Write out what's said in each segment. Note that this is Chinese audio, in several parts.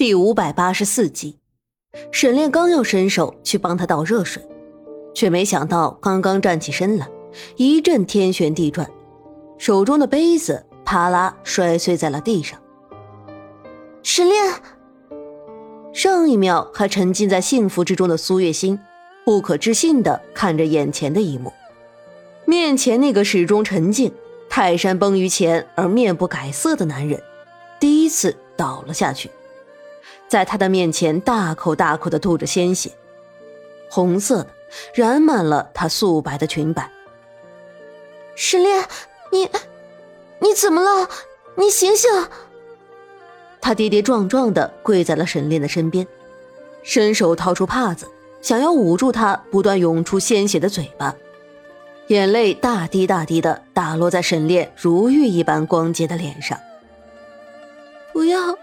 第五百八十四集，沈炼刚要伸手去帮他倒热水，却没想到刚刚站起身来，一阵天旋地转，手中的杯子啪啦摔碎在了地上。沈炼，上一秒还沉浸在幸福之中的苏月心，不可置信的看着眼前的一幕，面前那个始终沉静、泰山崩于前而面不改色的男人，第一次倒了下去。在他的面前，大口大口的吐着鲜血，红色的染满了他素白的裙摆。沈炼，你，你怎么了？你醒醒！他跌跌撞撞的跪在了沈炼的身边，伸手掏出帕子，想要捂住他不断涌出鲜血的嘴巴，眼泪大滴大滴的打落在沈炼如玉一般光洁的脸上。不要！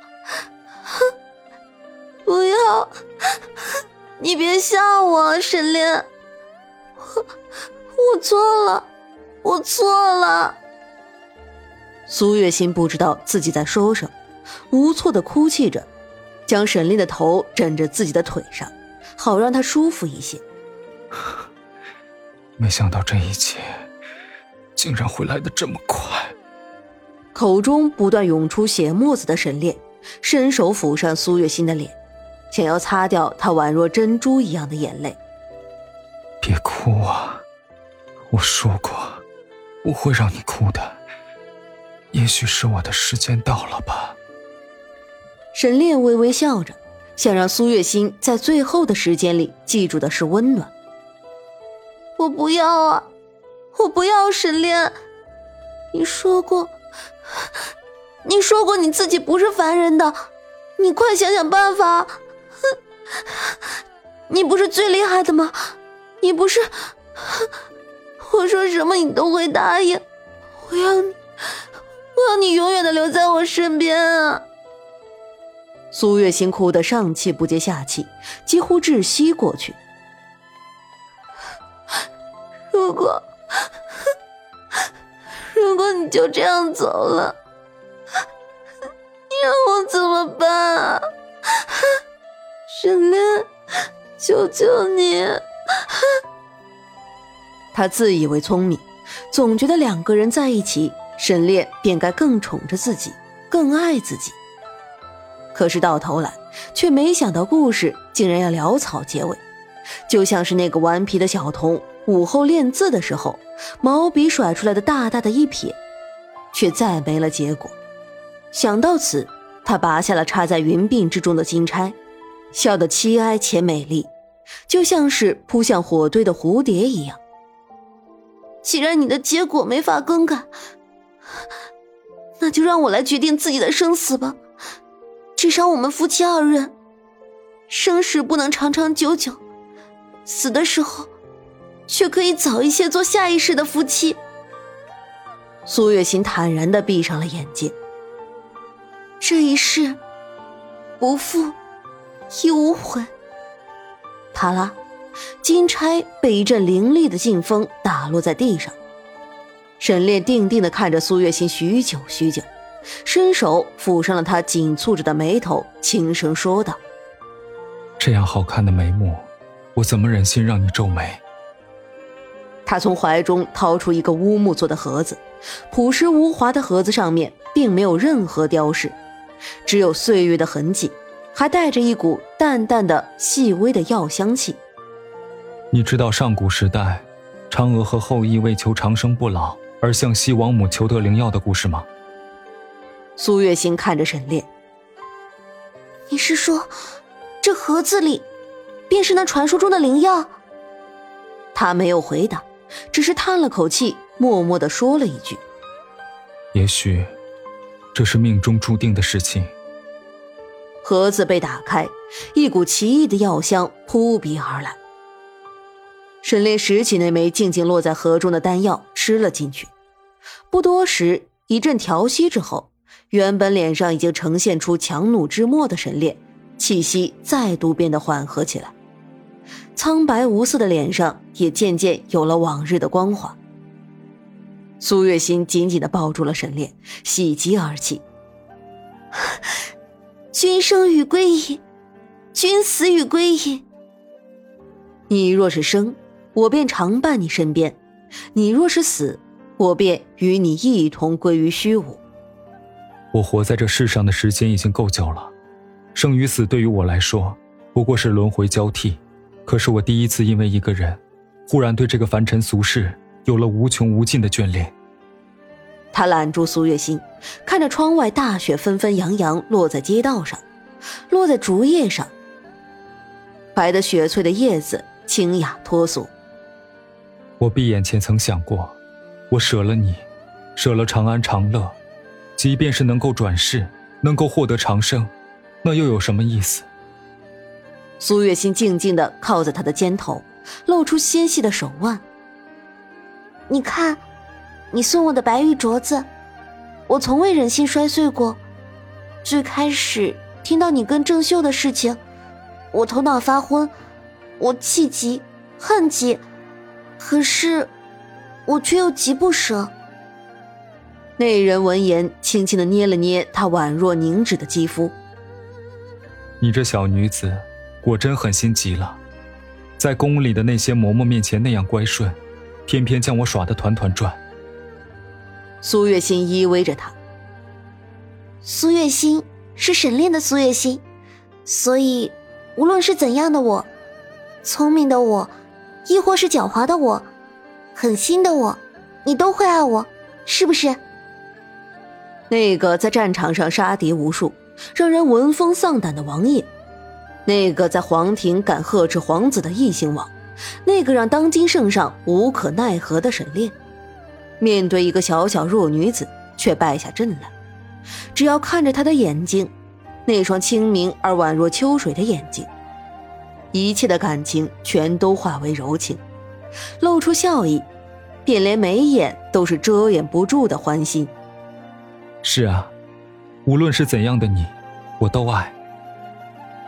你别吓我，沈炼，我我错了，我错了。苏月心不知道自己在说什么，无措的哭泣着，将沈炼的头枕着自己的腿上，好让他舒服一些。没想到这一切竟然会来的这么快。口中不断涌出血沫子的沈炼，伸手抚上苏月心的脸。想要擦掉他宛若珍珠一样的眼泪。别哭啊！我说过，不会让你哭的。也许是我的时间到了吧。沈炼微微笑着，想让苏月心在最后的时间里记住的是温暖。我不要啊！我不要沈炼！你说过，你说过你自己不是凡人的，你快想想办法！你不是最厉害的吗？你不是我说什么你都会答应？我要你，我要你永远的留在我身边啊！苏月心哭得上气不接下气，几乎窒息过去。如果如果你就这样走了，你让我怎么办啊？沈炼，求求你！他自以为聪明，总觉得两个人在一起，沈炼便该更宠着自己，更爱自己。可是到头来，却没想到故事竟然要潦草结尾，就像是那个顽皮的小童午后练字的时候，毛笔甩出来的大大的一撇，却再没了结果。想到此，他拔下了插在云鬓之中的金钗。笑得凄哀且美丽，就像是扑向火堆的蝴蝶一样。既然你的结果没法更改，那就让我来决定自己的生死吧。至少我们夫妻二人，生时不能长长久久，死的时候，却可以早一些做下一世的夫妻。苏月心坦然的闭上了眼睛。这一世，不负。亦无悔。啪啦，金钗被一阵凌厉的劲风打落在地上。沈炼定定的看着苏月心许久许久，伸手抚上了她紧蹙着的眉头，轻声说道：“这样好看的眉目，我怎么忍心让你皱眉？”他从怀中掏出一个乌木做的盒子，朴实无华的盒子上面并没有任何雕饰，只有岁月的痕迹。还带着一股淡淡的、细微的药香气。你知道上古时代，嫦娥和后羿为求长生不老而向西王母求得灵药的故事吗？苏月心看着沈炼：“你是说，这盒子里便是那传说中的灵药？”他没有回答，只是叹了口气，默默的说了一句：“也许，这是命中注定的事情。”盒子被打开，一股奇异的药香扑鼻而来。沈炼拾起那枚静静落在盒中的丹药，吃了进去。不多时，一阵调息之后，原本脸上已经呈现出强弩之末的沈炼，气息再度变得缓和起来，苍白无色的脸上也渐渐有了往日的光华。苏月心紧紧地抱住了沈炼，喜极而泣。君生与归隐，君死与归隐。你若是生，我便常伴你身边；你若是死，我便与你一同归于虚无。我活在这世上的时间已经够久了，生与死对于我来说不过是轮回交替。可是我第一次因为一个人，忽然对这个凡尘俗世有了无穷无尽的眷恋。他揽住苏月心，看着窗外大雪纷纷扬扬落在街道上，落在竹叶上，白的雪翠的叶子清雅脱俗。我闭眼前曾想过，我舍了你，舍了长安长乐，即便是能够转世，能够获得长生，那又有什么意思？苏月心静静的靠在他的肩头，露出纤细的手腕。你看，你送我的白玉镯子，我从未忍心摔碎过。最开始听到你跟郑秀的事情，我头脑发昏，我气急恨极，可是我却又极不舍。那人闻言，轻轻的捏了捏她宛若凝脂的肌肤。你这小女子。果真狠心极了，在宫里的那些嬷嬷面前那样乖顺，偏偏将我耍得团团转。苏月心依偎着他。苏月心是沈炼的苏月心，所以无论是怎样的我，聪明的我，亦或是狡猾的我，狠心的我，你都会爱我，是不是？那个在战场上杀敌无数，让人闻风丧胆的王爷。那个在皇庭敢呵斥皇子的异姓王，那个让当今圣上无可奈何的沈炼，面对一个小小弱女子却败下阵来，只要看着她的眼睛，那双清明而宛若秋水的眼睛，一切的感情全都化为柔情，露出笑意，便连眉眼都是遮掩不住的欢心。是啊，无论是怎样的你，我都爱。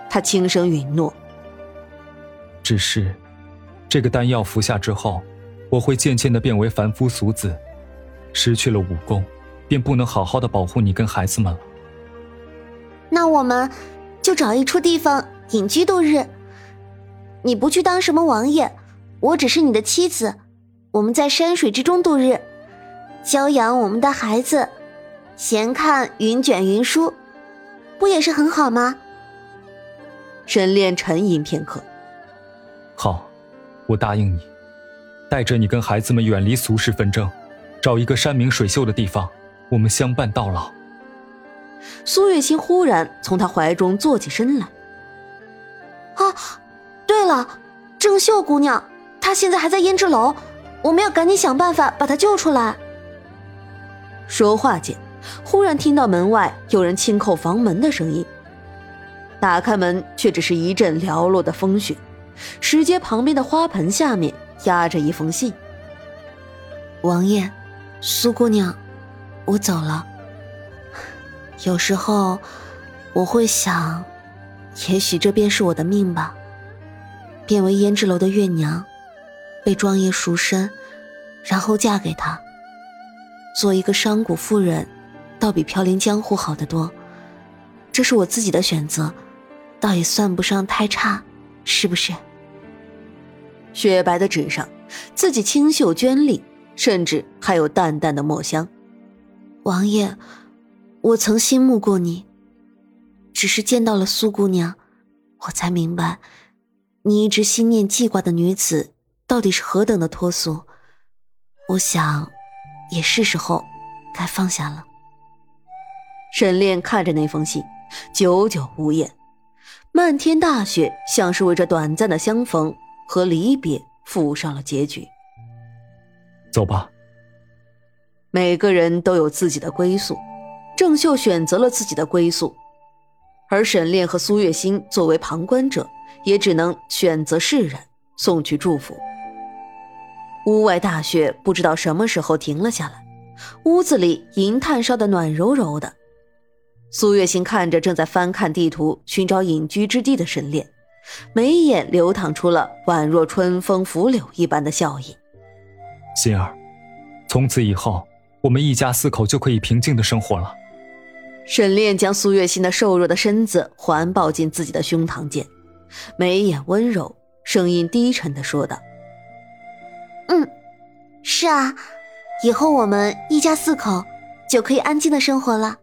他轻声允诺。只是，这个丹药服下之后，我会渐渐的变为凡夫俗子，失去了武功，便不能好好的保护你跟孩子们了。那我们，就找一处地方隐居度日。你不去当什么王爷，我只是你的妻子，我们在山水之中度日，教养我们的孩子，闲看云卷云舒，不也是很好吗？沈炼沉吟片刻，好，我答应你，带着你跟孩子们远离俗世纷争，找一个山明水秀的地方，我们相伴到老。苏月清忽然从他怀中坐起身来。啊，对了，郑秀姑娘，她现在还在胭脂楼，我们要赶紧想办法把她救出来。说话间，忽然听到门外有人轻叩房门的声音。打开门，却只是一阵寥落的风雪。石阶旁边的花盆下面压着一封信。王爷，苏姑娘，我走了。有时候我会想，也许这便是我的命吧。变为胭脂楼的月娘，被庄爷赎身，然后嫁给他。做一个商贾妇人，倒比飘零江湖好得多。这是我自己的选择。倒也算不上太差，是不是？雪白的纸上，字迹清秀娟丽，甚至还有淡淡的墨香。王爷，我曾心目过你，只是见到了苏姑娘，我才明白，你一直心念记挂的女子，到底是何等的脱俗。我想，也是时候该放下了。沈炼看着那封信，久久无言。漫天大雪，像是为这短暂的相逢和离别附上了结局。走吧。每个人都有自己的归宿，郑秀选择了自己的归宿，而沈炼和苏月心作为旁观者，也只能选择释然，送去祝福。屋外大雪不知道什么时候停了下来，屋子里银炭烧的暖柔柔的。苏月心看着正在翻看地图寻找隐居之地的沈炼，眉眼流淌出了宛若春风拂柳一般的笑意。心儿，从此以后，我们一家四口就可以平静的生活了。沈炼将苏月心的瘦弱的身子环抱进自己的胸膛间，眉眼温柔，声音低沉的说道：“嗯，是啊，以后我们一家四口就可以安静的生活了。”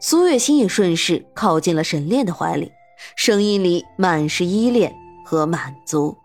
苏月心也顺势靠近了沈炼的怀里，声音里满是依恋和满足。